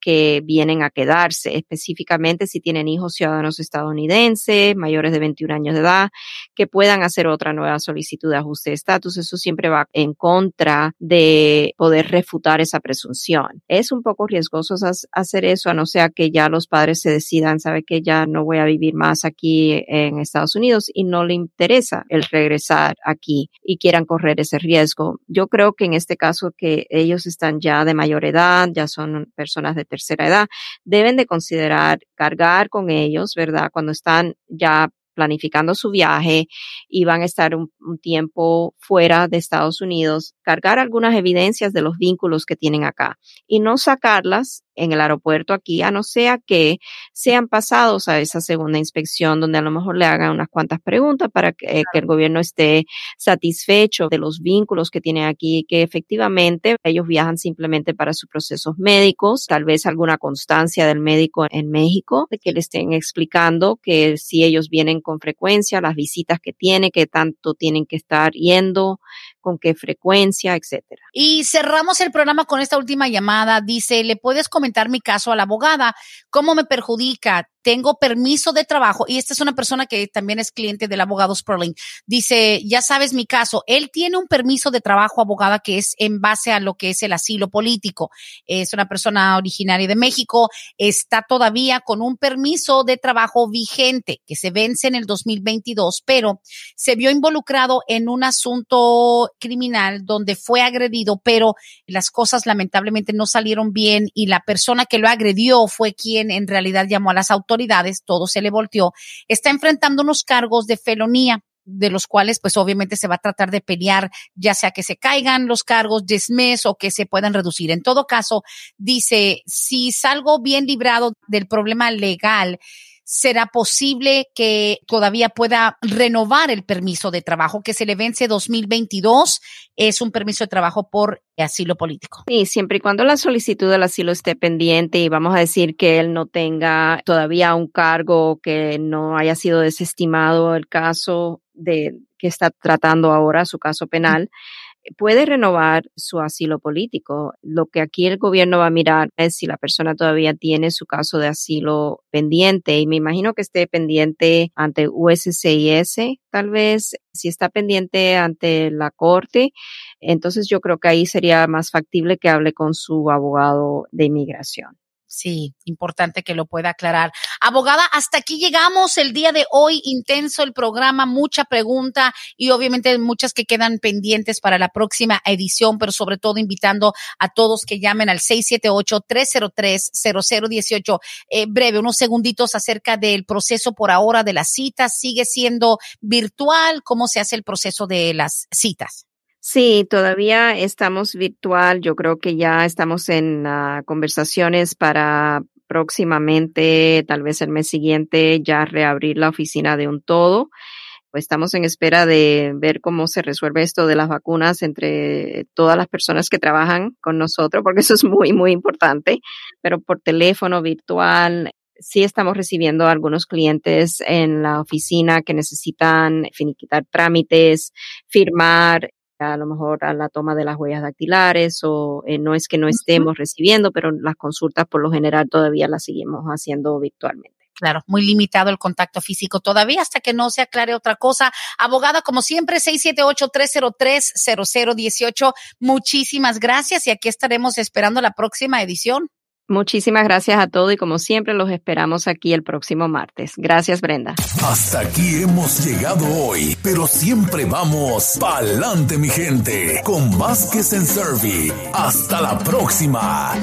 que vienen a quedarse, específicamente si tienen hijos ciudadanos estadounidenses, mayores de 21 años de edad, que puedan hacer otra nueva solicitud de ajuste de estatus. Eso siempre va en contra de poder refutar esa presunción. Es un poco riesgoso hacer eso, a no ser que ya los padres se decidan, sabe que ya no voy a vivir más aquí en Estados Unidos y no le interesa el regresar aquí y quieran correr ese riesgo. Yo creo que en este caso que ellos están ya de mayor edad, ya son personas de tercera edad, deben de considerar cargar con ellos, ¿verdad? Cuando están ya planificando su viaje y van a estar un, tiempo fuera de Estados Unidos, cargar algunas evidencias de los vínculos que tienen acá y no sacarlas en el aeropuerto aquí, a no sea que sean pasados a esa segunda inspección donde a lo mejor le hagan unas cuantas preguntas para que, eh, el gobierno esté satisfecho de los vínculos que tienen aquí, que efectivamente ellos viajan simplemente para sus procesos médicos, tal vez alguna constancia del médico en México, de que le estén explicando que si ellos vienen con frecuencia, las visitas que tienen, que tanto tienen que estar yendo, con qué frecuencia, etcétera. Y cerramos el programa con esta última llamada. Dice, ¿le puedes comentar mi caso a la abogada? ¿Cómo me perjudica? Tengo permiso de trabajo y esta es una persona que también es cliente del abogado Sperling. Dice, ya sabes mi caso, él tiene un permiso de trabajo abogada que es en base a lo que es el asilo político. Es una persona originaria de México, está todavía con un permiso de trabajo vigente que se vence en el 2022, pero se vio involucrado en un asunto criminal donde fue agredido, pero las cosas lamentablemente no salieron bien y la persona que lo agredió fue quien en realidad llamó a las autoridades todo se le volteó, está enfrentando unos cargos de felonía de los cuales pues obviamente se va a tratar de pelear, ya sea que se caigan los cargos, desmes o que se puedan reducir. En todo caso, dice, si salgo bien librado del problema legal, será posible que todavía pueda renovar el permiso de trabajo que se le vence 2022. Es un permiso de trabajo por asilo político. Sí, siempre y cuando la solicitud del asilo esté pendiente y vamos a decir que él no tenga todavía un cargo, que no haya sido desestimado el caso de que está tratando ahora, su caso penal puede renovar su asilo político. Lo que aquí el gobierno va a mirar es si la persona todavía tiene su caso de asilo pendiente y me imagino que esté pendiente ante USCIS, tal vez si está pendiente ante la corte, entonces yo creo que ahí sería más factible que hable con su abogado de inmigración. Sí, importante que lo pueda aclarar. Abogada, hasta aquí llegamos el día de hoy, intenso el programa, mucha pregunta y obviamente muchas que quedan pendientes para la próxima edición, pero sobre todo invitando a todos que llamen al 678-303-0018. Eh, breve, unos segunditos acerca del proceso por ahora de las citas. ¿Sigue siendo virtual? ¿Cómo se hace el proceso de las citas? Sí, todavía estamos virtual. Yo creo que ya estamos en uh, conversaciones para próximamente, tal vez el mes siguiente, ya reabrir la oficina de un todo. Estamos en espera de ver cómo se resuelve esto de las vacunas entre todas las personas que trabajan con nosotros, porque eso es muy, muy importante. Pero por teléfono virtual, sí estamos recibiendo algunos clientes en la oficina que necesitan finiquitar trámites, firmar a lo mejor a la toma de las huellas dactilares o eh, no es que no estemos recibiendo, pero las consultas por lo general todavía las seguimos haciendo virtualmente. Claro, muy limitado el contacto físico todavía hasta que no se aclare otra cosa. Abogada, como siempre, 678-303-0018. Muchísimas gracias y aquí estaremos esperando la próxima edición. Muchísimas gracias a todos y como siempre los esperamos aquí el próximo martes. Gracias Brenda. Hasta aquí hemos llegado hoy, pero siempre vamos pa'lante mi gente con Vázquez en Servi. Hasta la próxima.